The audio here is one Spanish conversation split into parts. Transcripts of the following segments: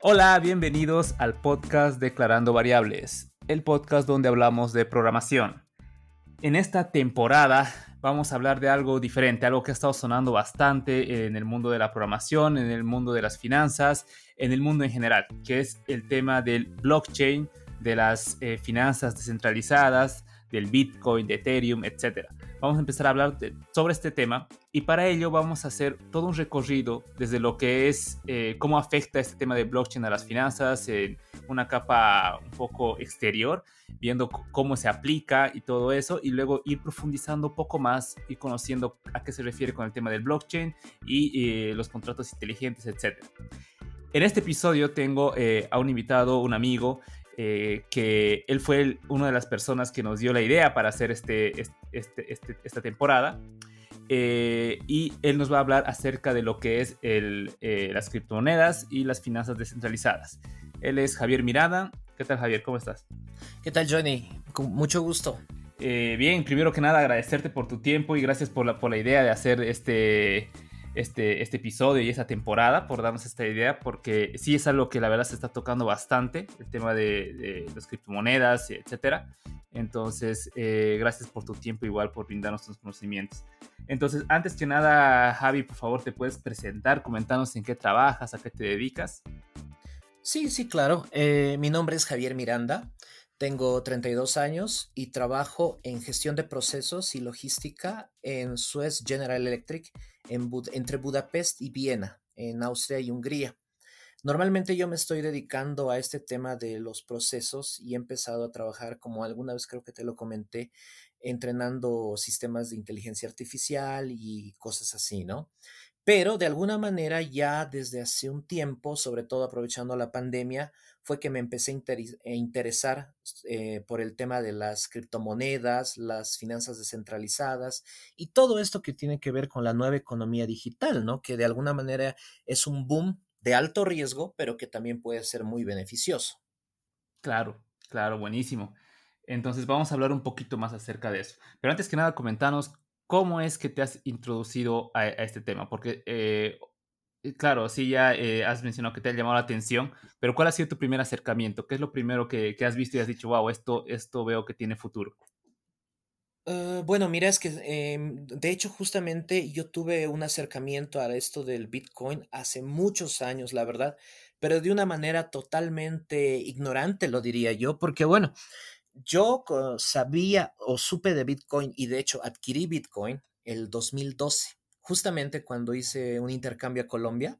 Hola, bienvenidos al podcast Declarando Variables, el podcast donde hablamos de programación. En esta temporada vamos a hablar de algo diferente, algo que ha estado sonando bastante en el mundo de la programación, en el mundo de las finanzas, en el mundo en general, que es el tema del blockchain, de las eh, finanzas descentralizadas, del Bitcoin, de Ethereum, etc. Vamos a empezar a hablar sobre este tema y para ello vamos a hacer todo un recorrido desde lo que es eh, cómo afecta este tema de blockchain a las finanzas en una capa un poco exterior, viendo cómo se aplica y todo eso y luego ir profundizando un poco más y conociendo a qué se refiere con el tema del blockchain y los contratos inteligentes, etc. En este episodio tengo eh, a un invitado, un amigo, eh, que él fue una de las personas que nos dio la idea para hacer este, este, este esta temporada. Eh, y él nos va a hablar acerca de lo que es el, eh, las criptomonedas y las finanzas descentralizadas. Él es Javier Mirada. ¿Qué tal Javier? ¿Cómo estás? ¿Qué tal Johnny? Con mucho gusto. bien, primero que nada agradecerte por tu tiempo y gracias por la, por la idea de hacer este, este, este episodio y esta temporada, por darnos esta idea, porque sí es algo que la verdad se está tocando bastante, el tema de, las criptomonedas, etcétera. Entonces, eh, gracias por tu tiempo, igual por brindarnos tus conocimientos. Entonces, antes que nada, Javi, por favor, te puedes presentar, comentarnos en qué trabajas, a qué te dedicas. Sí, sí, claro. Eh, mi nombre es Javier Miranda. Tengo 32 años y trabajo en gestión de procesos y logística en Suez General Electric entre Budapest y Viena, en Austria y Hungría. Normalmente yo me estoy dedicando a este tema de los procesos y he empezado a trabajar, como alguna vez creo que te lo comenté, entrenando sistemas de inteligencia artificial y cosas así, ¿no? Pero de alguna manera ya desde hace un tiempo, sobre todo aprovechando la pandemia, fue que me empecé a interesar eh, por el tema de las criptomonedas, las finanzas descentralizadas y todo esto que tiene que ver con la nueva economía digital, ¿no? Que de alguna manera es un boom de alto riesgo, pero que también puede ser muy beneficioso. Claro, claro, buenísimo. Entonces vamos a hablar un poquito más acerca de eso. Pero antes que nada, comentanos ¿cómo es que te has introducido a, este tema? Porque, eh, eh, claro, sí, ya eh, has mencionado que te ha llamado la atención, pero ¿cuál ha sido tu primer acercamiento? ¿Qué es lo primero que, has visto y has dicho, wow, esto, esto veo que tiene futuro? bueno, mira, es que em, de hecho justamente yo tuve un acercamiento a esto del Bitcoin hace muchos años, la verdad, pero de una manera totalmente ignorante, lo diría yo, porque bueno, yo sabía o supe de Bitcoin y de hecho adquirí Bitcoin el 2012, justamente cuando hice un intercambio a Colombia.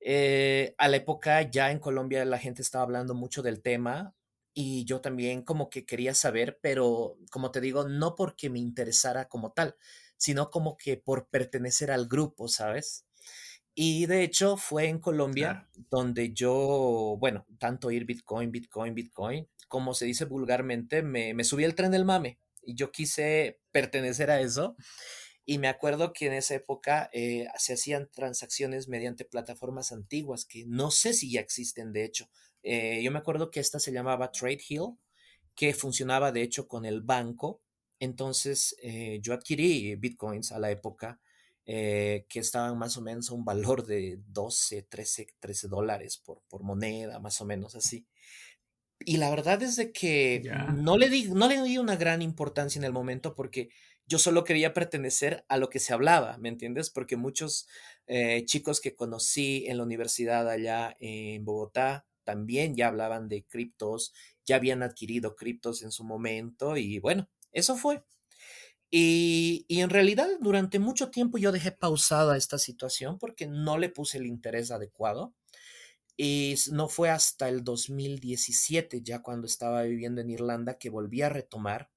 Eh, a la época ya en Colombia la gente estaba hablando mucho del tema y yo también como que quería saber, pero como te digo, no porque me interesara como tal, sino como que por pertenecer al grupo, ¿sabes? Y de hecho fue en Colombia donde yo, bueno, tanto ir Bitcoin, Bitcoin, Bitcoin, como se dice vulgarmente, me, me subí al tren del mame y yo quise pertenecer a eso. Y me acuerdo que en esa época eh, se hacían transacciones mediante plataformas antiguas que no sé si ya existen, de hecho. Eh, yo me acuerdo que esta se llamaba Trade Hill, que funcionaba de hecho con el banco. Entonces eh, yo adquirí bitcoins a la época que estaban más o menos a un valor de 12, 13, 13 dólares por, por moneda, más o menos así. Y la verdad es de que no le, di, no le di una gran importancia en el momento porque yo solo quería pertenecer a lo que se hablaba, ¿me entiendes? Porque muchos eh, chicos que conocí en la universidad allá en Bogotá también ya hablaban de criptos, ya habían adquirido criptos en su momento y bueno, eso fue. Y, y, en realidad durante mucho tiempo yo dejé pausada esta situación porque no le puse el interés adecuado. Y no fue hasta el 2017, ya cuando estaba viviendo en Irlanda, que volví a retomar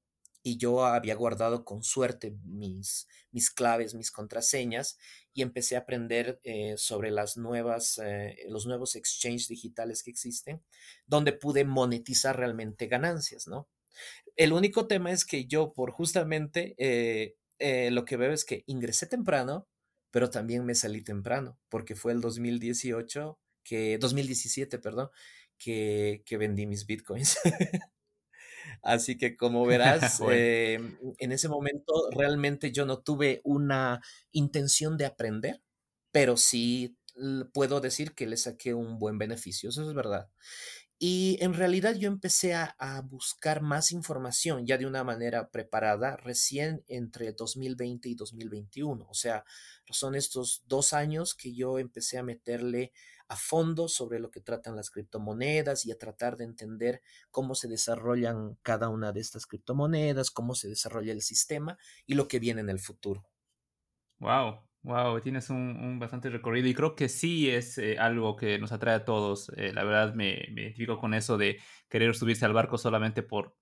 y yo había guardado con suerte mis, mis claves, mis contraseñas y empecé a aprender eh, sobre las nuevas, eh, los nuevos exchanges digitales que existen, donde pude monetizar realmente ganancias, ¿no? El único tema es que yo, por justamente eh, lo que veo es que ingresé temprano, pero también me salí temprano, porque fue el 2018 que 2017, perdón, que, que vendí mis bitcoins. Así que como verás, em, en ese momento realmente yo no tuve una intención de aprender, pero sí puedo decir que le saqué un buen beneficio, eso es verdad. Y en realidad yo empecé a, buscar más información ya de una manera preparada recién entre 2020 y 2021. O sea, son estos dos años que yo empecé a meterle a fondo sobre lo que tratan las criptomonedas y a tratar de entender cómo se desarrollan cada una de estas criptomonedas, cómo se desarrolla el sistema y lo que viene en el futuro. Wow, Wow, tienes un, bastante recorrido y creo que sí es eh, algo que nos atrae a todos. Eh, la verdad me, identifico con eso de querer subirse al barco solamente por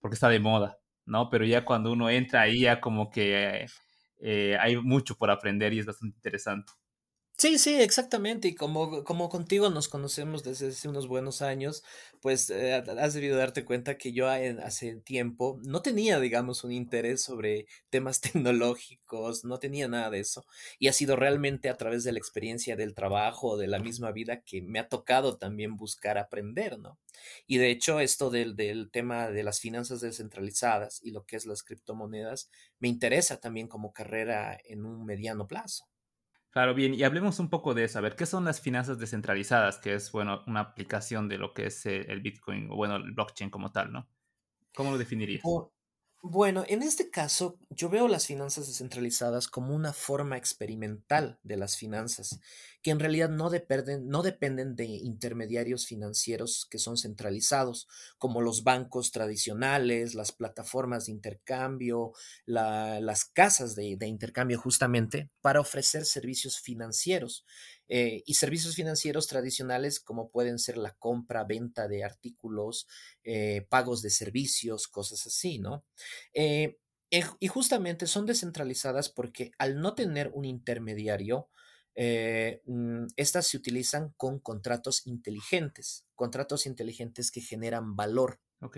porque está de moda, ¿no? Pero ya cuando uno entra ahí ya como que eh, hay mucho por aprender y es bastante interesante. Sí, sí, exactamente. Y como, como contigo nos conocemos desde hace unos buenos años, pues eh, has debido darte cuenta que yo hace tiempo no tenía, digamos, un interés sobre temas tecnológicos, no tenía nada de eso. Y ha sido realmente a través de la experiencia del trabajo, de la misma vida, que me ha tocado también buscar aprender, ¿no? Y de hecho, esto del, del tema de las finanzas descentralizadas y lo que es las criptomonedas, me interesa también como carrera en un mediano plazo. Claro, bien, y hablemos un poco de eso. A ver, ¿qué son las finanzas descentralizadas? Que es, bueno, una aplicación de lo que es eh, el Bitcoin, o bueno, el blockchain como tal, ¿no? ¿Cómo lo definirías? Bueno, en este caso, yo veo las finanzas descentralizadas como una forma experimental de las finanzas, que en realidad no dependen, no dependen de intermediarios financieros que son centralizados, como los bancos tradicionales, las plataformas de intercambio, las casas de, de intercambio justamente, para ofrecer servicios financieros. Eh, y servicios financieros tradicionales como pueden ser la compra, venta de artículos, eh, pagos de servicios, cosas así, ¿no? Eh, y justamente son descentralizadas porque al no tener un intermediario, mm, estas se utilizan con contratos inteligentes, contratos inteligentes que generan valor. Ok.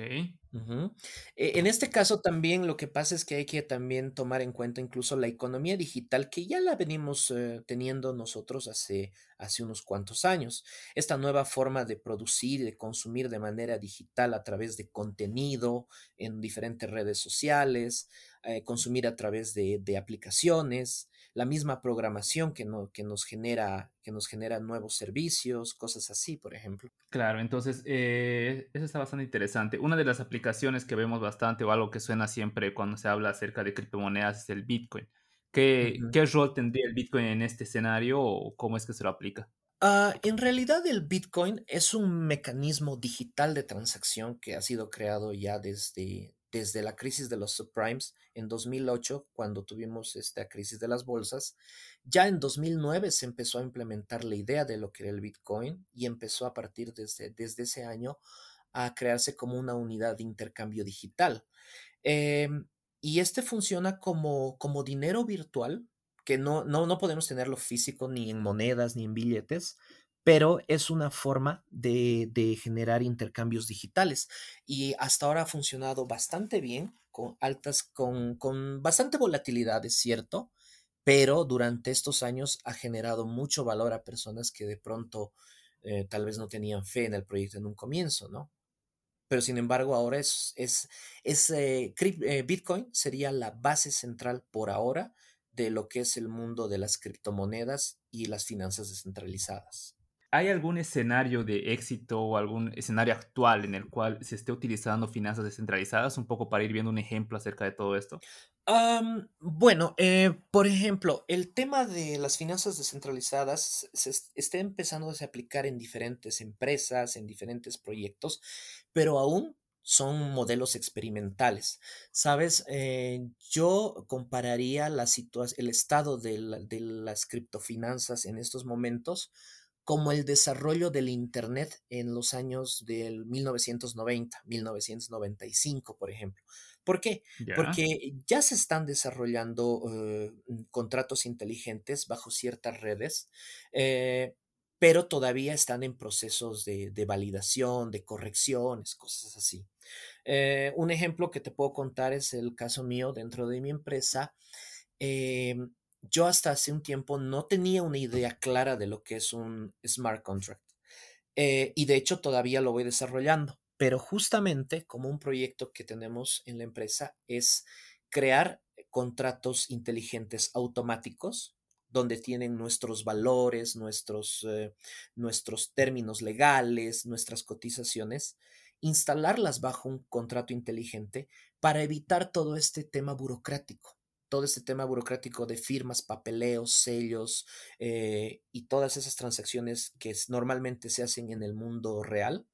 E, en este caso también lo que pasa es que hay que también tomar en cuenta incluso la economía digital que ya la venimos eh, teniendo nosotros hace, hace unos cuantos años. Esta nueva forma de producir y de consumir de manera digital a través de contenido en diferentes redes sociales, eh, consumir a través de, de aplicaciones, la misma programación que, no, que, nos genera, que nos genera nuevos servicios, cosas así, por ejemplo. Claro, entonces eh, eso está bastante interesante. Una de las aplicaciones que vemos bastante o algo que suena siempre cuando se habla acerca de criptomonedas es el Bitcoin. ¿Qué, ¿qué rol tendría el Bitcoin en este escenario o cómo es que se lo aplica? Uh, en realidad el Bitcoin es un mecanismo digital de transacción que ha sido creado ya desde, desde la crisis de los subprimes en 2008, cuando tuvimos esta crisis de las bolsas, ya en 2009 se empezó a implementar la idea de lo que era el Bitcoin y empezó a partir desde, desde ese año a crearse como una unidad de intercambio digital. Em, y este funciona como, como dinero virtual, que no, no, no podemos tenerlo físico ni en monedas ni en billetes, pero es una forma de, generar intercambios digitales y hasta ahora ha funcionado bastante bien, con altas, con, bastante volatilidad, es cierto, pero durante estos años ha generado mucho valor a personas que de pronto eh, tal vez no tenían fe en el proyecto en un comienzo, ¿no? Pero sin embargo ahora es, es, eh, eh, Bitcoin sería la base central por ahora de lo que es el mundo de las criptomonedas y las finanzas descentralizadas. ¿Hay algún escenario de éxito o algún escenario actual en el cual se esté utilizando finanzas descentralizadas? Un poco para ir viendo un ejemplo acerca de todo esto. bueno, eh, por ejemplo, el tema de las finanzas descentralizadas se, está empezando a aplicar en diferentes empresas, en diferentes proyectos, pero aún son modelos experimentales. Sabes, eh, yo compararía la el estado de, de las criptofinanzas en estos momentos como el desarrollo del Internet en los años del 1990, 1995, por ejemplo. ¿Por qué? Porque ya se están desarrollando eh, contratos inteligentes bajo ciertas redes, eh, pero todavía están en procesos de, validación, de correcciones, cosas así. Eh, un ejemplo que te puedo contar es el caso mío dentro de mi empresa. Yo hasta hace un tiempo no tenía una idea clara de lo que es un smart contract. Eh, y de hecho todavía lo voy desarrollando, pero justamente como un proyecto que tenemos en la empresa es crear contratos inteligentes automáticos donde tienen nuestros valores, nuestros, eh, nuestros términos legales, nuestras cotizaciones, instalarlas bajo un contrato inteligente para evitar todo este tema burocrático, todo este tema burocrático de firmas, papeleos, sellos eh, y todas esas transacciones que normalmente se hacen en el mundo real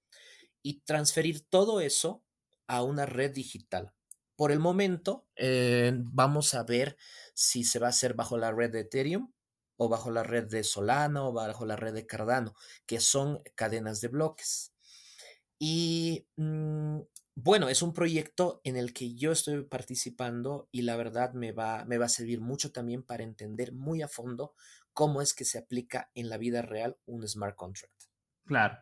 y transferir todo eso a una red digital. Por el momento, eh, vamos a ver si se va a hacer bajo la red de Ethereum o bajo la red de Solana o bajo la red de Cardano, que son cadenas de bloques. Y mm, bueno, es un proyecto en el que yo estoy participando y la verdad me va, me va a servir mucho también para entender muy a fondo cómo es que se aplica en la vida real un smart contract. Claro.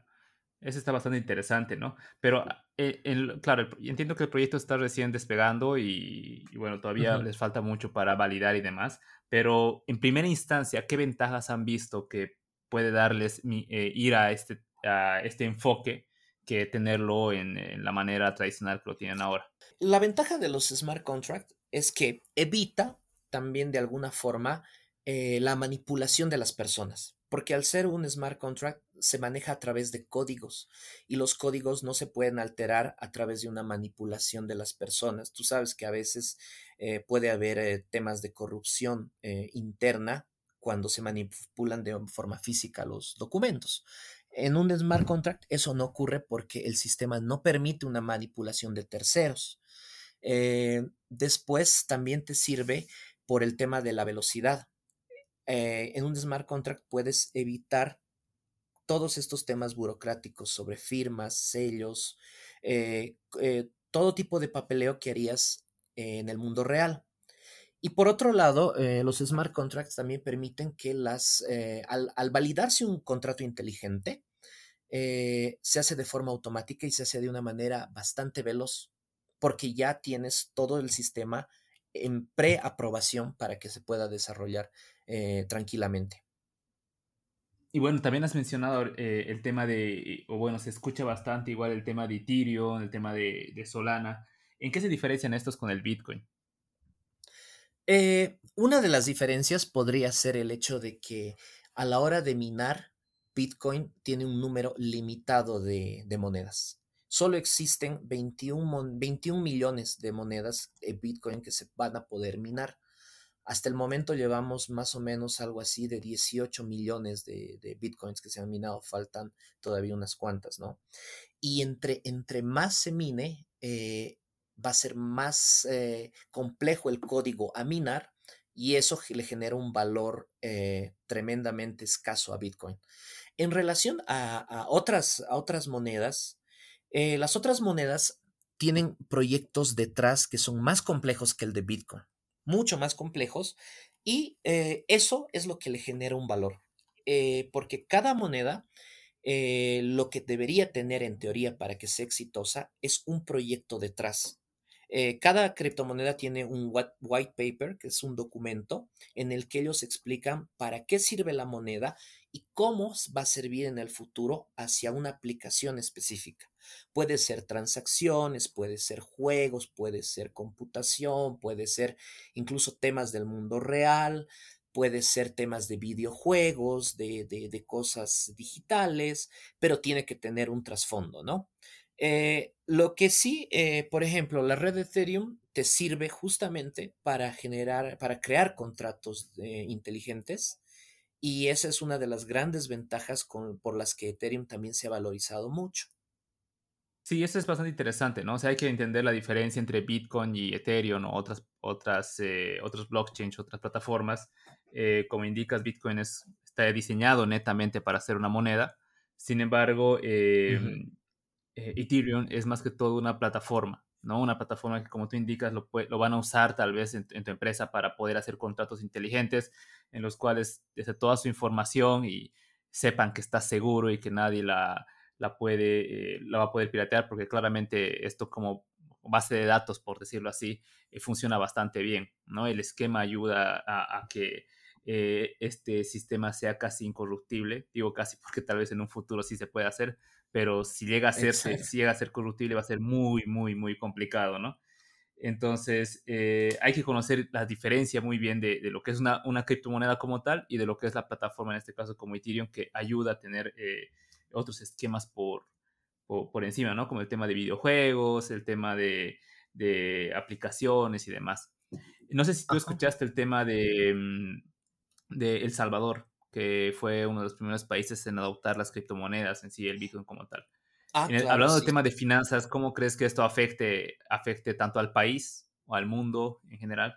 Eso está bastante interesante, ¿no? Pero, eh, claro, entiendo que el proyecto está recién despegando y, bueno, todavía les falta mucho para validar y demás, pero en primera instancia, ¿qué ventajas han visto que puede darles eh, ir a este, a este enfoque que tenerlo en, la manera tradicional que lo tienen ahora? La ventaja de los smart contracts es que evita también de alguna forma eh, la manipulación de las personas, porque al ser un smart contract se maneja a través de códigos y los códigos no se pueden alterar a través de una manipulación de las personas. Tú sabes que a veces eh, puede haber eh, temas de corrupción interna cuando se manipulan de forma física los documentos. En un smart contract eso no ocurre porque el sistema no permite una manipulación de terceros. después también te sirve por el tema de la velocidad. Eh, en un smart contract puedes evitar todos estos temas burocráticos sobre firmas, sellos, eh, eh, todo tipo de papeleo que harías en el mundo real. Y por otro lado, los smart contracts también permiten que las, al, al, validarse un contrato inteligente, se hace de forma automática y se hace de una manera bastante veloz, porque ya tienes todo el sistema en preaprobación para que se pueda desarrollar eh, tranquilamente. Y bueno, también has mencionado eh, el tema de, o bueno, se escucha bastante igual el tema de Ethereum, el tema de, Solana. ¿En qué se diferencian estos con el Bitcoin? Eh, una de las diferencias podría ser el hecho de que a la hora de minar, Bitcoin tiene un número limitado de, monedas solo existen 21, 21 millones de monedas de Bitcoin que se van a poder minar. Hasta el momento llevamos más o menos algo así de 18 millones de, bitcoins que se han minado. Faltan todavía unas cuantas, ¿no? Y entre, entre más se mine, eh, va a ser más eh, complejo el código a minar y eso le genera un valor eh, tremendamente escaso a Bitcoin. En relación a, otras, a otras monedas, las otras monedas tienen proyectos detrás que son más complejos que el de Bitcoin mucho más complejos y eh, eso es lo que le genera un valor, eh, porque cada moneda eh, lo que debería tener en teoría para que sea exitosa es un proyecto detrás. cada criptomoneda tiene un white paper, que es un documento en el que ellos explican para qué sirve la moneda y cómo va a servir en el futuro hacia una aplicación específica. Puede ser transacciones, puede ser juegos, puede ser computación, puede ser incluso temas del mundo real, puede ser temas de videojuegos, de, cosas digitales, pero tiene que tener un trasfondo, ¿no? Eh, lo que sí, eh, por ejemplo, la red de Ethereum te sirve justamente para generar, para crear contratos eh, inteligentes y esa es una de las grandes ventajas por las que Ethereum también se ha valorizado mucho. Sí, eso es bastante interesante, ¿no? O sea, hay que entender la diferencia entre Bitcoin y Ethereum o otras, otras, eh, otros blockchains, otras plataformas. Eh, como indicas, Bitcoin es, está diseñado netamente para ser una moneda. Sin embargo, em, eh, Ethereum es más que todo una plataforma, ¿no? Una plataforma que, como tú indicas, lo, lo van a usar tal vez en, tu empresa para poder hacer contratos inteligentes en los cuales desde toda su información y sepan que está seguro y que nadie la la, puede, eh, la va a poder piratear porque claramente esto como base de datos, por decirlo así, eh, funciona bastante bien, ¿no? El esquema ayuda a, que eh, este sistema sea casi incorruptible, digo casi porque tal vez en un futuro sí se puede hacer, pero si llega a ser, si llega a ser corruptible va a ser muy, muy, muy complicado, ¿no? Entonces, eh, hay que conocer la diferencia muy bien de, lo que es una, una, criptomoneda como tal y de lo que es la plataforma, en este caso como Ethereum, que ayuda a tener eh, otros esquemas por, por, encima, ¿no? Como el tema de videojuegos, el tema de, de aplicaciones y demás. No sé si tú escuchaste el tema de, mm, de El Salvador, que fue uno de los primeros países en adoptar las criptomonedas en sí, el Bitcoin como tal. Ah, hablando del tema de finanzas, ¿cómo crees que esto afecte, afecte tanto al país o al mundo en general?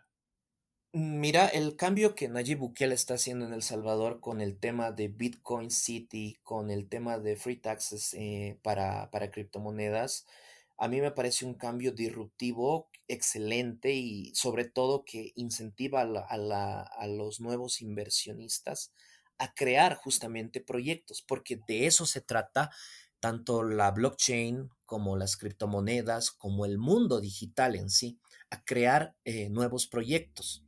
Mira, el cambio que Nayib Bukele está haciendo en El Salvador con el tema de Bitcoin City, con el tema de free taxes eh, para, para criptomonedas, a mí me parece un cambio disruptivo, excelente y sobre todo que incentiva a, a los nuevos inversionistas a crear justamente proyectos, porque de eso se trata tanto la blockchain como las criptomonedas, como el mundo digital en sí, a crear eh, nuevos proyectos.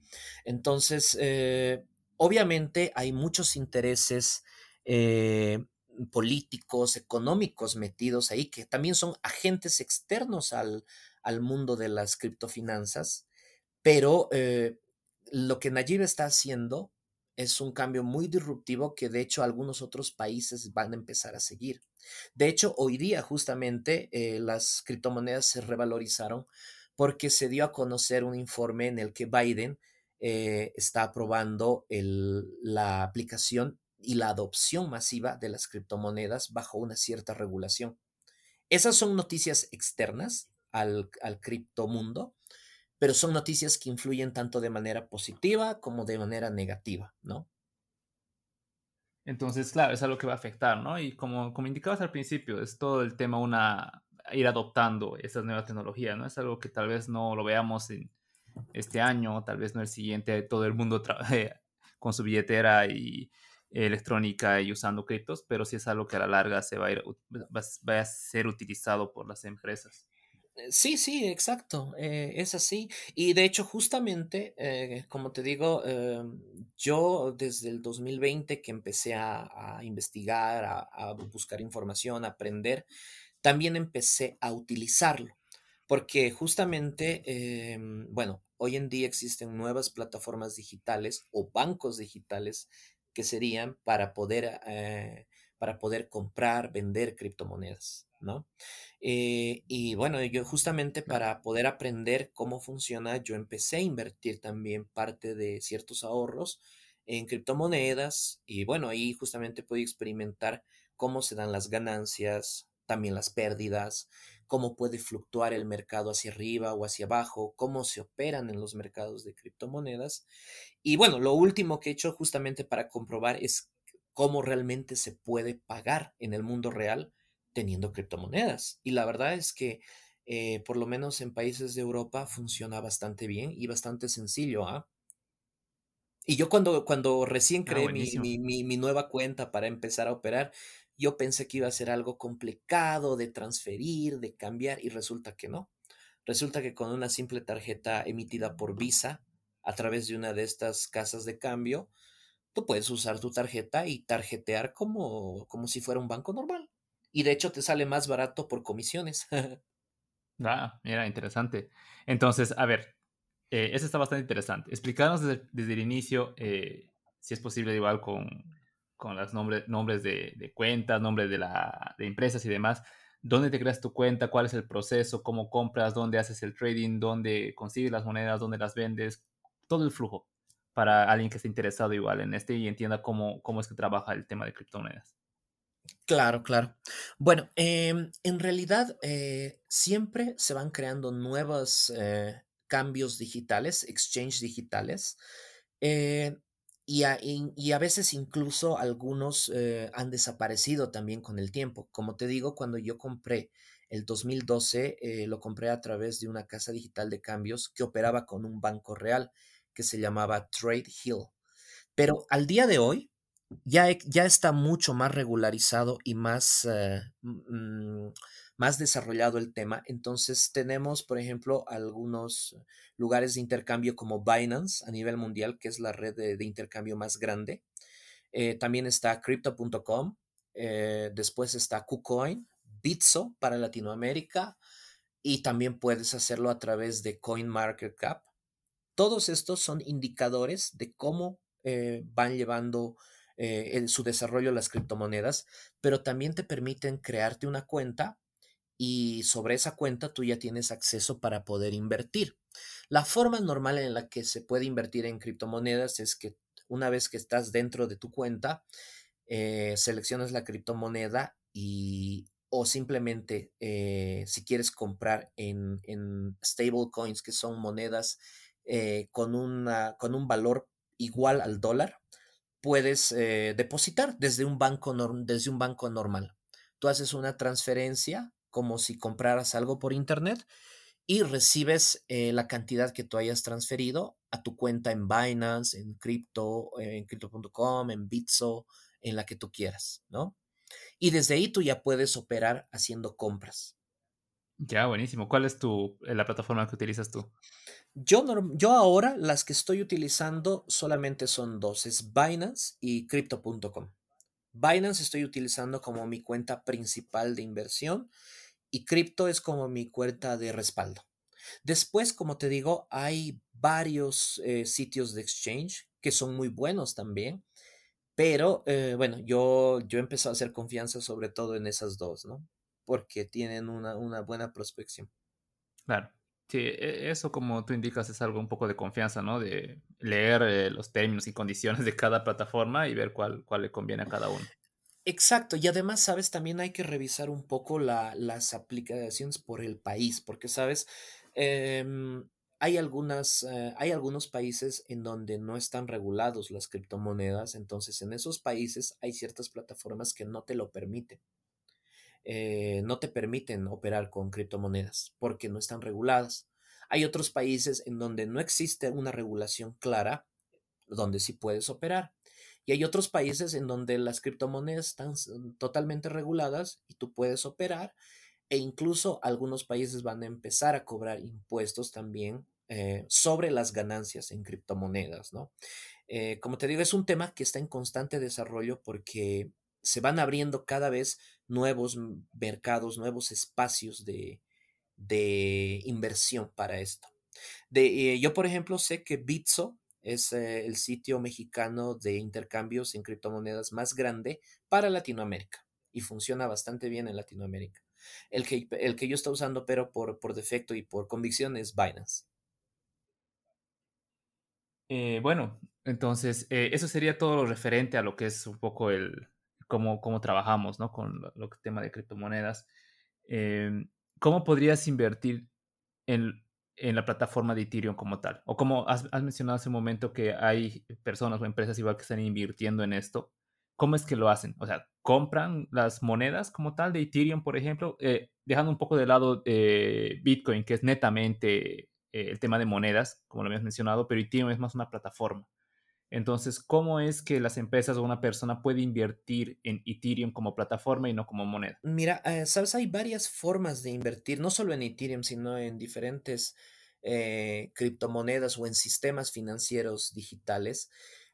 Entonces, eh, obviamente hay muchos intereses eh, políticos, económicos metidos ahí, que también son agentes externos al, al mundo de las criptofinanzas, pero lo que Nayib está haciendo es un cambio muy disruptivo que de hecho algunos otros países van a empezar a seguir. De hecho, hoy día justamente eh, las criptomonedas se revalorizaron porque se dio a conocer un informe en el que Biden eh, está aprobando la aplicación y la adopción masiva de las criptomonedas bajo una cierta regulación. Esas son noticias externas al, al criptomundo, pero son noticias que influyen tanto de manera positiva como de manera negativa, ¿no? Entonces, claro, es algo que va a afectar, ¿no? Y como, como indicabas al principio, es todo el tema una ir adoptando esas nuevas tecnologías, ¿no? Es algo que tal vez no lo veamos en este año, tal vez no el siguiente, todo el mundo con su billetera y electrónica y usando criptos, pero sí es algo que a la larga se va a, ir, va a ser utilizado por las empresas. Eh, sí, sí, exacto, eh, es así. Y de hecho, justamente, eh, como te digo, em, yo desde el 2020 que empecé a, investigar, a, buscar información, a aprender, también empecé a utilizarlo, porque justamente, bueno, hoy en día existen nuevas plataformas digitales o bancos digitales que serían para poder, para poder comprar, vender criptomonedas, ¿no? Eh, y bueno, yo justamente para poder aprender cómo funciona, yo empecé a invertir también parte de ciertos ahorros en criptomonedas y bueno, ahí justamente pude experimentar cómo se dan las ganancias, también las pérdidas, cómo puede fluctuar el mercado hacia arriba o hacia abajo, cómo se operan en los mercados de criptomonedas. Y bueno, lo último que he hecho justamente para comprobar es cómo realmente se puede pagar en el mundo real teniendo criptomonedas. Y la verdad es que, eh, por lo menos en países de Europa, funciona bastante bien y bastante sencillo. ¿ah? Y yo cuando, cuando recién ah, creé mi, mi, nueva cuenta para empezar a operar, yo pensé que iba a ser algo complicado de transferir, de cambiar, y resulta que no. Resulta que con una simple tarjeta emitida por Visa a través de una de estas casas de cambio, tú puedes usar tu tarjeta y tarjetear como, como si fuera un banco normal y de hecho te sale más barato por comisiones. ah, mira, interesante. Entonces, a ver, eh, eso está bastante interesante. Explicarnos desde, el inicio, eh, si es posible, igual con, con los nombres, nombres de, de, cuentas, nombres de, la, de empresas y demás. ¿Dónde te creas tu cuenta? ¿Cuál es el proceso? ¿Cómo compras? ¿Dónde haces el trading? ¿Dónde consigues las monedas? ¿Dónde las vendes? Todo el flujo para alguien que esté interesado igual en este y entienda cómo, cómo es que trabaja el tema de criptomonedas. Claro, claro. Bueno, em, en realidad eh, siempre se van creando nuevos eh, cambios digitales, exchange digitales, eh, y, a, y, a, veces incluso algunos han desaparecido también con el tiempo. Como te digo, cuando yo compré el 2012, lo compré a través de una casa digital de cambios que operaba con un banco real que se llamaba Trade Hill. Pero al día de hoy, ya, ya está mucho más regularizado y más, eh, mm, más desarrollado el tema. Entonces tenemos, por ejemplo, algunos lugares de intercambio como Binance a nivel mundial, que es la red de, intercambio más grande. Eh, también está crypto.com, eh, después está KuCoin, Bitso para Latinoamérica, y también puedes hacerlo a través de CoinMarketCap. Todos estos son indicadores de cómo van llevando eh, en su desarrollo las criptomonedas, pero también te permiten crearte una cuenta y sobre esa cuenta tú ya tienes acceso para poder invertir. La forma normal en la que se puede invertir en criptomonedas es que una vez que estás dentro de tu cuenta, eh, seleccionas la criptomoneda y o simplemente eh, si quieres comprar en, en stable coins, que son monedas eh, con, con un valor igual al dólar, puedes depositar desde un, banco desde un banco normal. Tú haces una transferencia como si compraras algo por internet y recibes eh, la cantidad que tú hayas transferido a tu cuenta en Binance, en Crypto, en Crypto.com, en Bitso, en la que tú quieras, ¿no? Y desde ahí tú ya puedes operar haciendo compras. Ya, buenísimo. ¿Cuál es tu, eh, la plataforma que utilizas tú? Yo, yo ahora las que estoy utilizando solamente son dos, es Binance y Crypto.com. Binance estoy utilizando como mi cuenta principal de inversión y cripto es como mi cuenta de respaldo. Después, como te digo, hay varios eh, sitios de exchange que son muy buenos también, pero eh, bueno, yo, yo empezado a hacer confianza sobre todo en esas dos, ¿no? Porque tienen una, una buena prospección. Claro. Sí, e, eso como tú indicas es algo un poco de confianza, ¿no? De leer eh, los términos y condiciones de cada plataforma y ver cuál, cuál le conviene a cada uno. Exacto, y además, sabes, también hay que revisar un poco la, las aplicaciones por el país, porque, sabes, em, hay, algunas, eh, hay algunos países en donde no están regulados las criptomonedas, entonces en esos países hay ciertas plataformas que no te lo permiten. Eh, no te permiten operar con criptomonedas porque no están reguladas. Hay otros países en donde no existe una regulación clara, donde sí puedes operar. Y hay otros países en donde las criptomonedas están totalmente reguladas y tú puedes operar e incluso algunos países van a empezar a cobrar impuestos también eh, sobre las ganancias en criptomonedas, ¿no? Eh, como te digo, es un tema que está en constante desarrollo porque se van abriendo cada vez nuevos mercados, nuevos espacios de, inversión para esto. De, eh, yo, por ejemplo, sé que Bitso es eh, el sitio mexicano de intercambios en criptomonedas más grande para Latinoamérica y funciona bastante bien en Latinoamérica. El que, el que yo estoy usando, pero por, por defecto y por convicción, es Binance. Eh, bueno, entonces eso sería todo lo referente a lo que es un poco el cómo, cómo trabajamos ¿no? con lo, tema de criptomonedas. Em, ¿Cómo podrías invertir en en la plataforma de Ethereum como tal. O como has, mencionado hace un momento que hay personas o empresas igual que están invirtiendo en esto. ¿Cómo es que lo hacen? O sea, compran las monedas como tal de Ethereum, por ejemplo, eh, dejando un poco de lado eh, Bitcoin, que es netamente eh, el tema de monedas, como lo habías mencionado, pero Ethereum es más una plataforma. Entonces, ¿cómo es que las empresas o una persona puede invertir en Ethereum como plataforma y no como moneda? Mira, eh, sabes, hay varias formas de invertir, no solo en Ethereum, sino en diferentes eh, criptomonedas o en sistemas financieros digitales.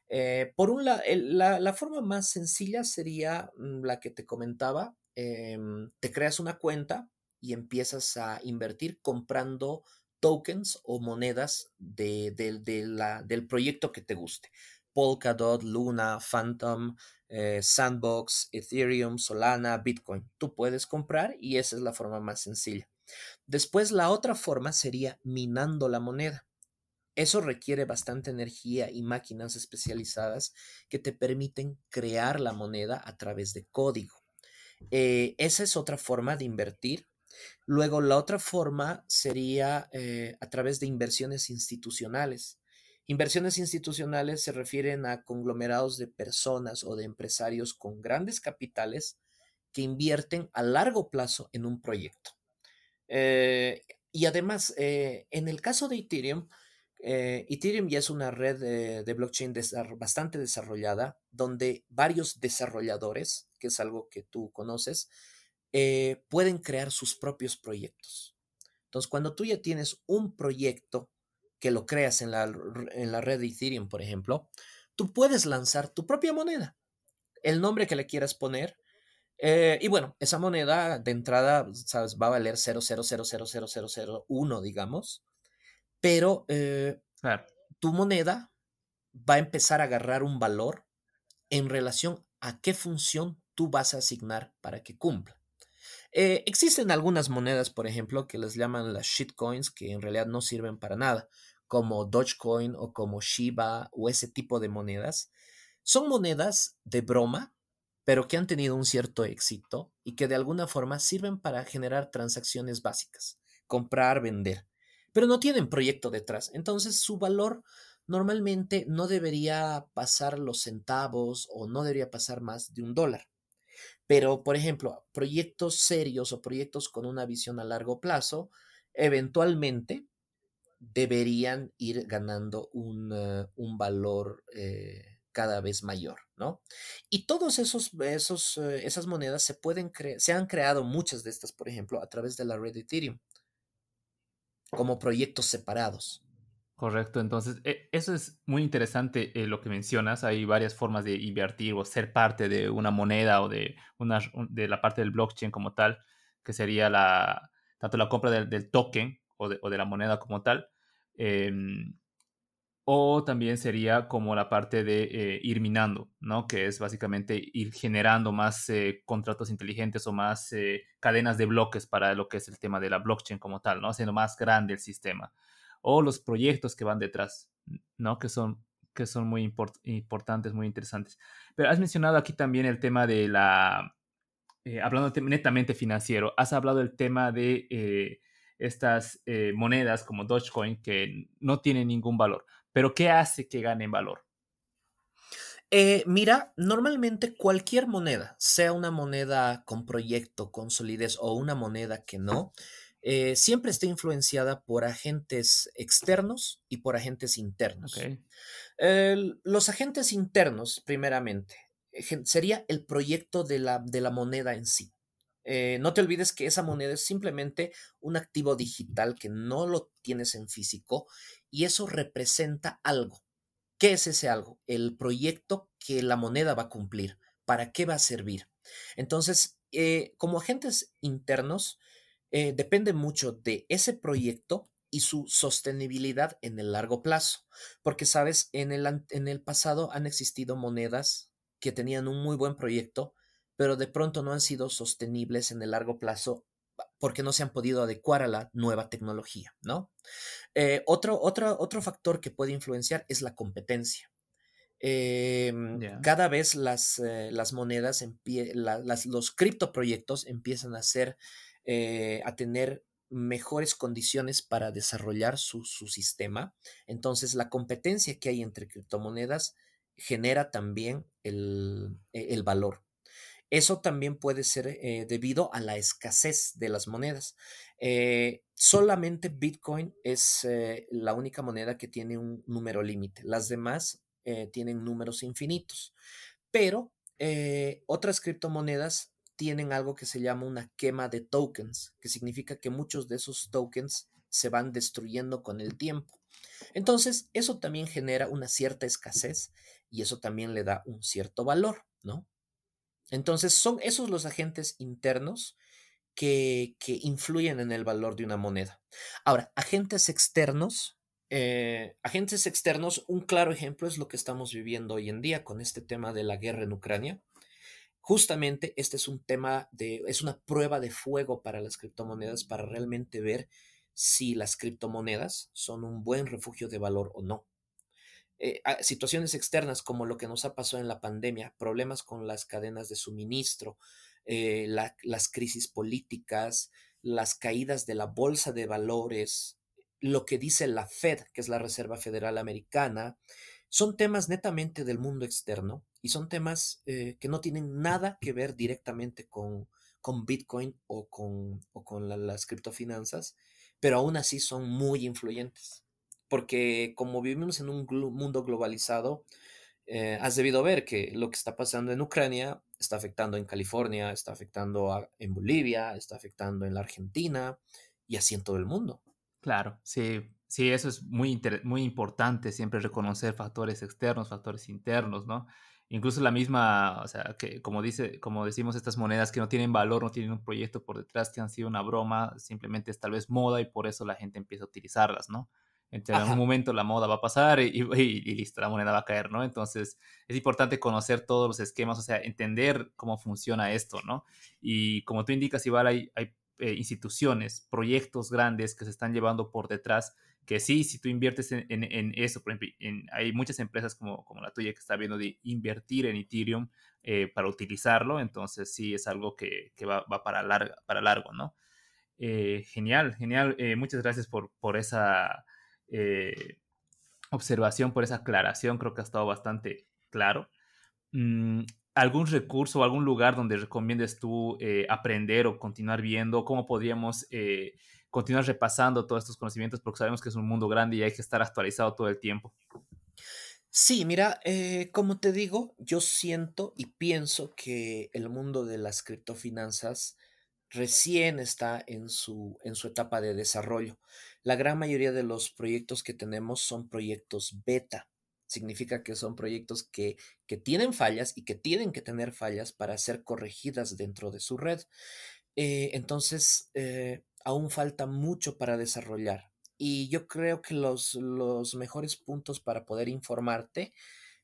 Eh, por un lado, la, forma más sencilla sería mm, la que te comentaba. Em, te creas una cuenta y empiezas a invertir comprando tokens o monedas de, del proyecto que te guste. Polkadot, Luna, Phantom, eh, Sandbox, Ethereum, Solana, Bitcoin. Tú puedes comprar y esa es la forma más sencilla. Después la otra forma sería minando la moneda. Eso requiere bastante energía y máquinas especializadas que te permiten crear la moneda a través de código. Eh, esa es otra forma de invertir Luego, la otra forma sería eh, a través de inversiones institucionales. Inversiones institucionales se refieren a conglomerados de personas o de empresarios con grandes capitales que invierten a largo plazo en un proyecto. Eh, y además, eh, en el caso de Ethereum, Ethereum ya es una red de, de blockchain bastante desarrollada, donde varios desarrolladores, que es algo que tú conoces, eh, pueden crear sus propios proyectos. Entonces, cuando tú ya tienes un proyecto que lo creas en la, en la red de Ethereum, por ejemplo, tú puedes lanzar tu propia moneda, el nombre que le quieras poner, Eh, y bueno, esa moneda de entrada, sabes, va a valer 0.0000001, digamos, pero eh, tu moneda va a empezar a agarrar un valor en relación a qué función tú vas a asignar para que cumpla. Eh, existen algunas monedas, por ejemplo, que les llaman las shitcoins, que en realidad no sirven para nada, como Dogecoin o como Shiba o ese tipo de monedas. Son monedas de broma, pero que han tenido un cierto éxito y que de alguna forma sirven para generar transacciones básicas, comprar, vender, pero no tienen proyecto detrás. Entonces su valor normalmente no debería pasar los centavos o no debería pasar más de un dólar. Pero, por ejemplo, proyectos serios o proyectos con una visión a largo plazo, eventualmente deberían ir ganando un, eh, valor eh, cada vez mayor, ¿no? Y todos esos, esos eh, esas monedas se pueden se han creado muchas de estas, por ejemplo, a través de la red Ethereum, como proyectos separados. Correcto, entonces e, eso es muy interesante eh, lo que mencionas. Hay varias formas de invertir o ser parte de una moneda o de, una, de la parte del blockchain como tal, que sería la, tanto la compra del, token o de, la moneda como tal, em, o también sería como la parte de eh, ir minando, ¿no? Que es básicamente ir generando más eh, contratos inteligentes o más cadenas de bloques para lo que es el tema de la blockchain como tal, ¿no? Haciendo más grande el sistema o los proyectos que van detrás, ¿no? Que son, que son muy importantes, muy interesantes. Pero has mencionado aquí también el tema de la, eh, hablando netamente financiero, has hablado del tema de eh, estas eh, monedas como Dogecoin que no tienen ningún valor. Pero ¿qué hace que ganen valor? mira, normalmente cualquier moneda, sea una moneda con proyecto, con solidez o una moneda que no, eh, siempre está influenciada por agentes externos y por agentes internos. los agentes internos, primeramente, sería el proyecto de la, de la moneda en sí. Eh, no te olvides que esa moneda es simplemente un activo digital que no lo tienes en físico y eso representa algo. ¿Qué es ese algo? El proyecto que la moneda va a cumplir. ¿Para qué va a servir? Entonces, eh, como agentes internos, eh, depende mucho de ese proyecto y su sostenibilidad en el largo plazo. Porque, sabes, en el, en el pasado han existido monedas que tenían un muy buen proyecto, pero de pronto no han sido sostenibles en el largo plazo porque no se han podido adecuar a la nueva tecnología, ¿no? Eh, otro, otro, otro factor que puede influenciar es la competencia. Em, cada vez las, eh, las monedas, las, los criptoproyectos empiezan a ser eh, a tener mejores condiciones para desarrollar su, sistema. Entonces, la competencia que hay entre criptomonedas genera también el, e, valor. Eso también puede ser eh, debido a la escasez de las monedas. Eh, solamente Bitcoin es la única moneda que tiene un número límite. Las demás tienen números infinitos. Pero otras criptomonedas tienen algo que se llama una quema de tokens, que significa que muchos de esos tokens se van destruyendo con el tiempo. Entonces, eso también genera una cierta escasez y eso también le da un cierto valor, ¿no? Entonces, son esos los agentes internos que, influyen en el valor de una moneda. Ahora, agentes externos, eh, agentes externos, un claro ejemplo es lo que estamos viviendo hoy en día con este tema de la guerra en Ucrania. Justamente este es un tema de, es una prueba de fuego para las criptomonedas para realmente ver si las criptomonedas son un buen refugio de valor o no. Eh, situaciones externas como lo que nos ha pasado en la pandemia, problemas con las cadenas de suministro, eh, las crisis políticas, las caídas de la bolsa de valores, lo que dice la Fed, que es la Reserva Federal Americana, son temas netamente del mundo externo y son temas eh, que no tienen nada que ver directamente con, con Bitcoin o con, o con las criptofinanzas, pero aún así son muy influyentes. Porque como vivimos en un mundo globalizado, eh, has debido ver que lo que está pasando en Ucrania está afectando en California, está afectando en Bolivia, está afectando en la Argentina y así en todo el mundo. Claro, sí, sí, eso es muy, muy importante, siempre reconocer factores externos, factores internos, ¿no? incluso la misma, o sea, que como, dice, como decimos, estas monedas que no tienen valor, no tienen un proyecto por detrás, que han sido una broma, simplemente es tal vez moda y por eso la gente empieza a utilizarlas, ¿no? Entonces, en algún momento la moda va a pasar y, y, listo, la moneda va a caer, ¿no? Entonces, es importante conocer todos los esquemas, o sea, entender cómo funciona esto, ¿no? Y como tú indicas, igual hay, hay eh, instituciones, proyectos grandes que se están llevando por detrás que sí, si tú inviertes en, eso, por ejemplo, hay muchas empresas como, como, la tuya que está viendo de invertir en Ethereum eh, para utilizarlo, entonces sí es algo que, que va, va, para, larga, para largo, ¿no? Eh, genial, genial. Eh, muchas gracias por, por esa observación, por esa aclaración, creo que ha estado bastante claro. Mm, ¿Algún recurso o algún lugar donde recomiendes tú aprender o continuar viendo? ¿Cómo podríamos continuar repasando todos estos conocimientos porque sabemos que es un mundo grande y hay que estar actualizado todo el tiempo. Sí, mira, eh, como te digo, yo siento y pienso que el mundo de las criptofinanzas recién está en su, en su etapa de desarrollo. La gran mayoría de los proyectos que tenemos son proyectos beta. Significa que son proyectos que, que tienen fallas y que tienen que tener fallas para ser corregidas dentro de su red. Eh, entonces, eh, aún falta mucho para desarrollar. Y yo creo que los, los mejores puntos para poder informarte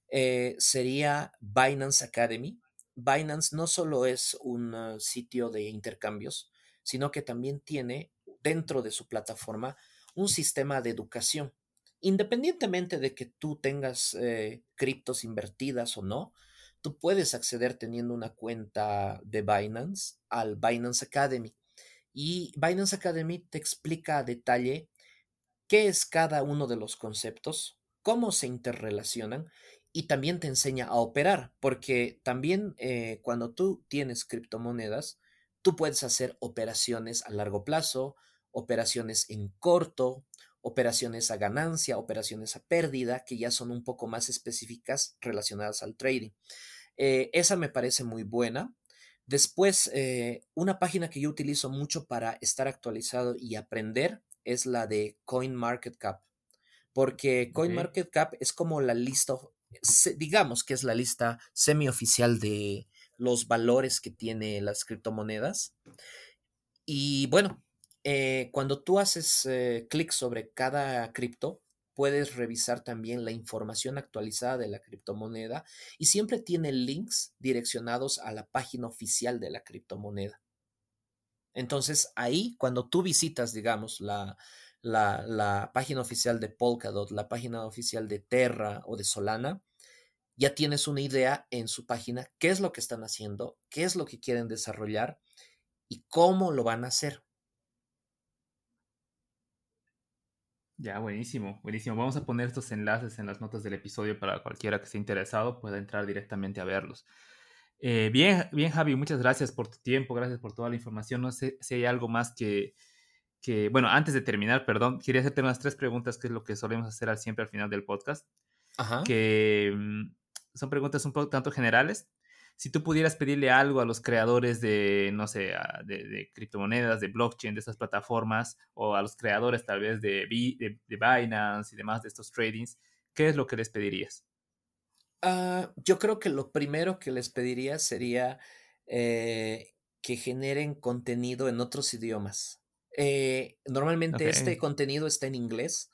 eh, sería Binance Academy. Binance no solo es un uh, sitio de intercambios, sino que también tiene dentro de su plataforma un sistema de educación. Independientemente de que tú tengas eh, criptos invertidas o no, tú puedes acceder teniendo una cuenta de Binance al Binance Academy. Y Binance Academy te explica a detalle qué es cada uno de los conceptos, cómo se interrelacionan y también te enseña a operar, porque también eh, cuando tú tienes criptomonedas, tú puedes hacer operaciones a largo plazo, operaciones en corto, operaciones a ganancia, operaciones a pérdida, que ya son un poco más específicas relacionadas al trading. Eh, esa me parece muy buena. Después, eh, una página que yo utilizo mucho para estar actualizado y aprender es la de CoinMarketCap, porque CoinMarketCap es como la lista, digamos que es la lista semioficial de los valores que tiene las criptomonedas. Y bueno, eh, cuando tú haces eh, clic sobre cada cripto, puedes revisar también la información actualizada de la criptomoneda y siempre tiene links direccionados a la página oficial de la criptomoneda. Entonces ahí, cuando tú visitas, digamos, la, la, página oficial de Polkadot, la página oficial de Terra o de Solana, ya tienes una idea en su página qué es lo que están haciendo, qué es lo que quieren desarrollar y cómo lo van a hacer. Ya, buenísimo, buenísimo. Vamos a poner estos enlaces en las notas del episodio para cualquiera que esté interesado pueda entrar directamente a verlos. Eh, bien, bien, Javi, muchas gracias por tu tiempo, gracias por toda la información. No sé si hay algo más que, que, bueno, antes de terminar, perdón, quería hacerte unas tres preguntas, que es lo que solemos hacer al, siempre al final del podcast, Ajá. que mm, son preguntas un poco tanto generales si tú pudieras pedirle algo a los creadores de, no sé, de, criptomonedas, de blockchain, de estas plataformas, o a los creadores tal vez de, de, Binance y demás de estos tradings, ¿qué es lo que les pedirías? Ah, yo creo que lo primero que les pediría sería eh, que generen contenido en otros idiomas. Eh, normalmente este contenido está en inglés.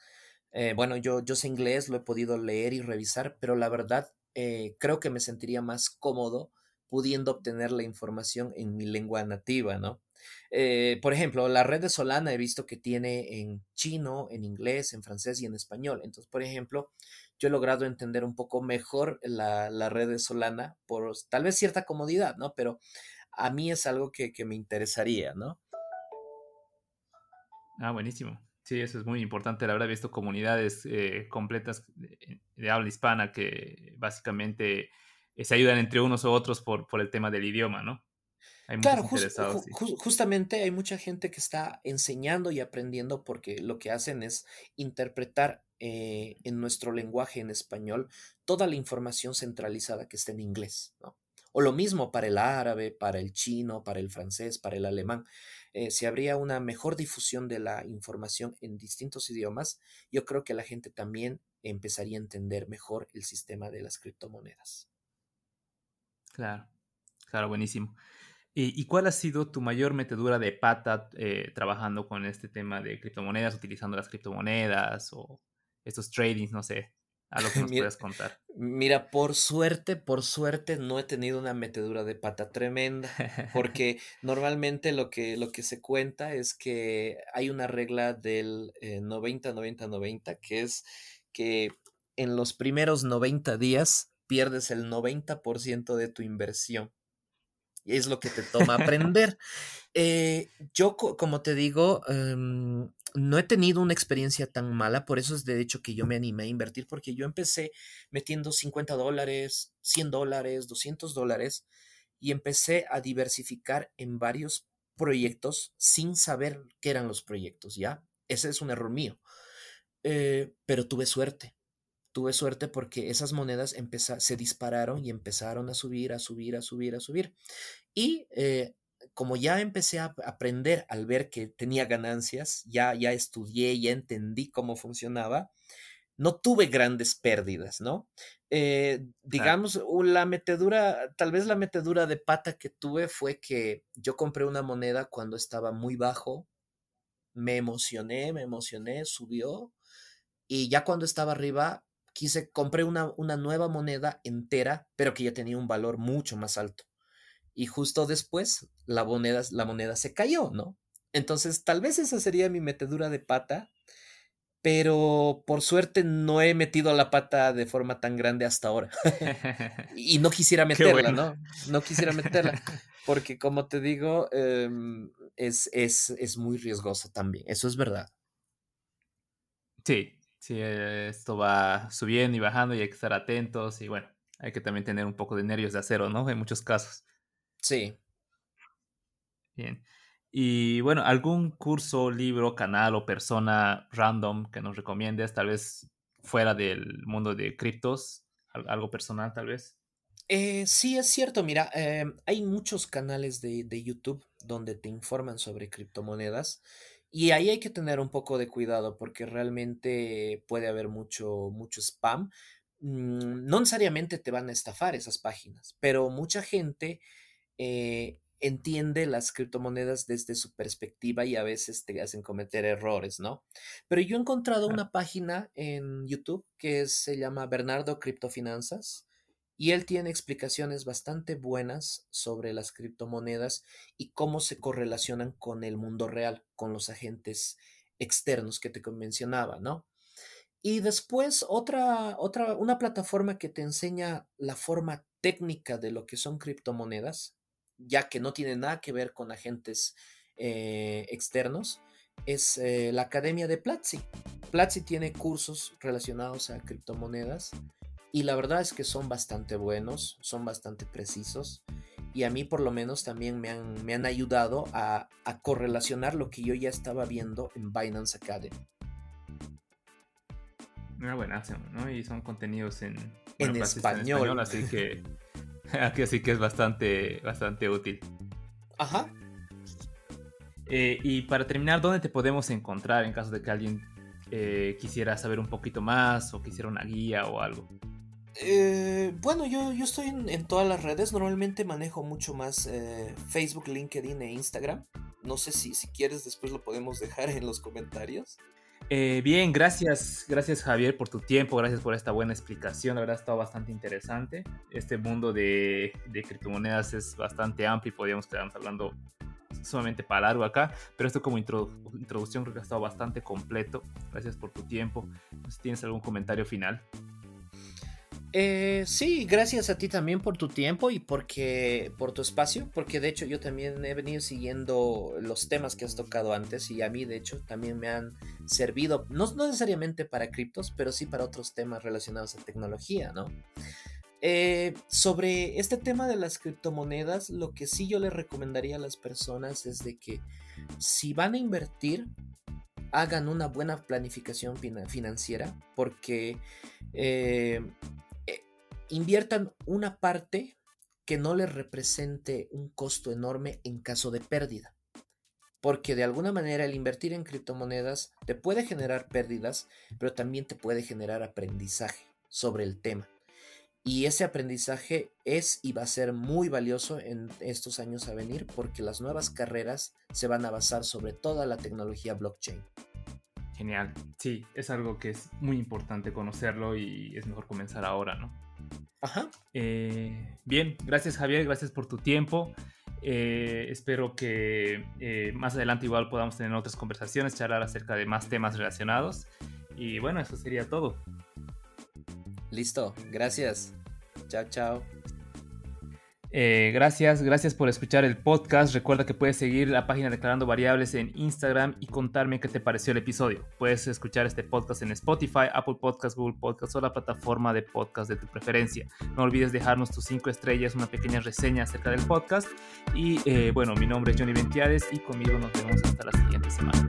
Eh, bueno, yo, yo sé inglés, lo he podido leer y revisar, pero la verdad eh, creo que me sentiría más cómodo pudiendo obtener la información en mi lengua nativa, ¿no? Eh, por ejemplo, la red de Solana he visto que tiene en chino, en inglés, en francés y en español. Entonces, por ejemplo, yo he logrado entender un poco mejor la, red de Solana por tal vez cierta comodidad, ¿no? Pero a mí es algo que, me interesaría, ¿no? Ah, buenísimo. Sí, eso es muy importante. La verdad, he visto comunidades eh, completas de, habla hispana que básicamente eh, se ayudan entre unos u otros por, por el tema del idioma, ¿no? Hay claro, justamente hay mucha gente que está enseñando y aprendiendo porque lo que hacen es interpretar eh, en nuestro lenguaje en español toda la información centralizada que está en inglés, ¿no? O lo mismo para el árabe, para el chino, para el francés, para el alemán. Eh, si habría una mejor difusión de la información en distintos idiomas, yo creo que la gente también empezaría a entender mejor el sistema de las criptomonedas. Claro, claro, buenísimo. ¿Y, cuál ha sido tu mayor metedura de pata eh, trabajando con este tema de criptomonedas, utilizando las criptomonedas o estos tradings, no sé, a lo que nos puedas contar? Mira, por suerte, por suerte no he tenido una metedura de pata tremenda, porque normalmente lo que, lo que se cuenta es que hay una regla del 90-90-90, eh, que es que en los primeros 90 días pierdes el 90% de tu inversión es lo que te toma aprender. Eh, yo, como te digo, em, no he tenido una experiencia tan mala, por eso es de hecho que yo me animé a invertir, porque yo empecé metiendo 50 dólares, 100 dólares, 200 dólares, y empecé a diversificar en varios proyectos sin saber qué eran los proyectos, ¿ya? Ese es un error mío. Eh, pero tuve suerte. Tuve suerte porque esas monedas se dispararon y empezaron a subir, a subir, a subir, a subir. Y eh, como ya empecé a aprender al ver que tenía ganancias, ya, ya estudié, ya entendí cómo funcionaba, no tuve grandes pérdidas, ¿no? Eh, digamos, la metedura, tal vez la metedura de pata que tuve fue que yo compré una moneda cuando estaba muy bajo, me emocioné, me emocioné, subió, y ya cuando estaba arriba, quise, compré una, una nueva moneda entera, pero que ya tenía un valor mucho más alto y justo después la moneda, la moneda se cayó, ¿no? Entonces, tal vez esa sería mi metedura de pata, pero por suerte no he metido la pata de forma tan grande hasta ahora. y no quisiera meterla, ¿no? No quisiera meterla, porque como te digo, em, es, es, es muy riesgoso también, eso es verdad. Sí, sí, esto va subiendo y bajando y hay que estar atentos y bueno, hay que también tener un poco de nervios de acero, ¿no? En muchos casos. Sí. Bien. Y bueno, ¿algún curso, libro, canal o persona random que nos recomiendes, tal vez fuera del mundo de criptos? ¿Algo personal, tal vez? Eh, sí, es cierto. Mira, em, hay muchos canales de, de, YouTube donde te informan sobre criptomonedas y ahí hay que tener un poco de cuidado porque realmente puede haber mucho, mucho spam. Mm, no necesariamente te van a estafar esas páginas, pero mucha gente eh, entiende las criptomonedas desde su perspectiva y a veces te hacen cometer errores, ¿no? Pero yo he encontrado una página en YouTube que se llama Bernardo Criptofinanzas y él tiene explicaciones bastante buenas sobre las criptomonedas y cómo se correlacionan con el mundo real, con los agentes externos que te mencionaba, ¿no? Y después otra, otra, una plataforma que te enseña la forma técnica de lo que son criptomonedas, ya que no tiene nada que ver con agentes eh, externos, es eh, la Academia de Platzi. Platzi tiene cursos relacionados a criptomonedas y la verdad es que son bastante buenos, son bastante precisos y a mí por lo menos también me han, me han ayudado a, correlacionar lo que yo ya estaba viendo en Binance Academy. Una buena, ¿no? Y son contenidos en, en, español. Así que Aquí sí que es bastante, bastante útil. Ajá. Eh, y para terminar, ¿dónde te podemos encontrar en caso de que alguien eh, quisiera saber un poquito más o quisiera una guía o algo? Eh, bueno, yo, yo estoy en, todas las redes. Normalmente manejo mucho más Facebook, LinkedIn e Instagram. No sé si, si quieres, después lo podemos dejar en los comentarios. Eh, bien, gracias, gracias Javier por tu tiempo, gracias por esta buena explicación, la verdad ha estado bastante interesante. Este mundo de, criptomonedas es bastante amplio y podríamos quedarnos hablando sumamente para largo acá, pero esto como introducción creo que ha estado bastante completo. Gracias por tu tiempo. si tienes algún comentario final. Eh, sí, gracias a ti también por tu tiempo y porque por tu espacio, porque de hecho yo también he venido siguiendo los temas que has tocado antes y a mí de hecho también me han servido, no, necesariamente para criptos, pero sí para otros temas relacionados a tecnología, ¿no? Eh, sobre este tema de las criptomonedas, lo que sí yo le recomendaría a las personas es de que si van a invertir, hagan una buena planificación financiera, porque eh, inviertan una parte que no les represente un costo enorme en caso de pérdida. Porque de alguna manera el invertir en criptomonedas te puede generar pérdidas, pero también te puede generar aprendizaje sobre el tema. Y ese aprendizaje es y va a ser muy valioso en estos años a venir porque las nuevas carreras se van a basar sobre toda la tecnología blockchain. Genial. Sí, es algo que es muy importante conocerlo y es mejor comenzar ahora, ¿no? Ajá. Eh, bien, gracias Javier, gracias por tu tiempo. Eh, espero que eh, más adelante igual podamos tener otras conversaciones, charlar acerca de más temas relacionados. Y bueno, eso sería todo. Listo, gracias. Chao, chao. Eh, gracias, gracias por escuchar el podcast. Recuerda que puedes seguir la página Declarando Variables en Instagram y contarme qué te pareció el episodio. Puedes escuchar este podcast en Spotify, Apple Podcasts, Google Podcasts o la plataforma de podcast de tu preferencia. No olvides dejarnos tus cinco estrellas, una pequeña reseña acerca del podcast. Y eh, bueno, mi nombre es Johnny Ventiades y conmigo nos vemos hasta la siguiente semana.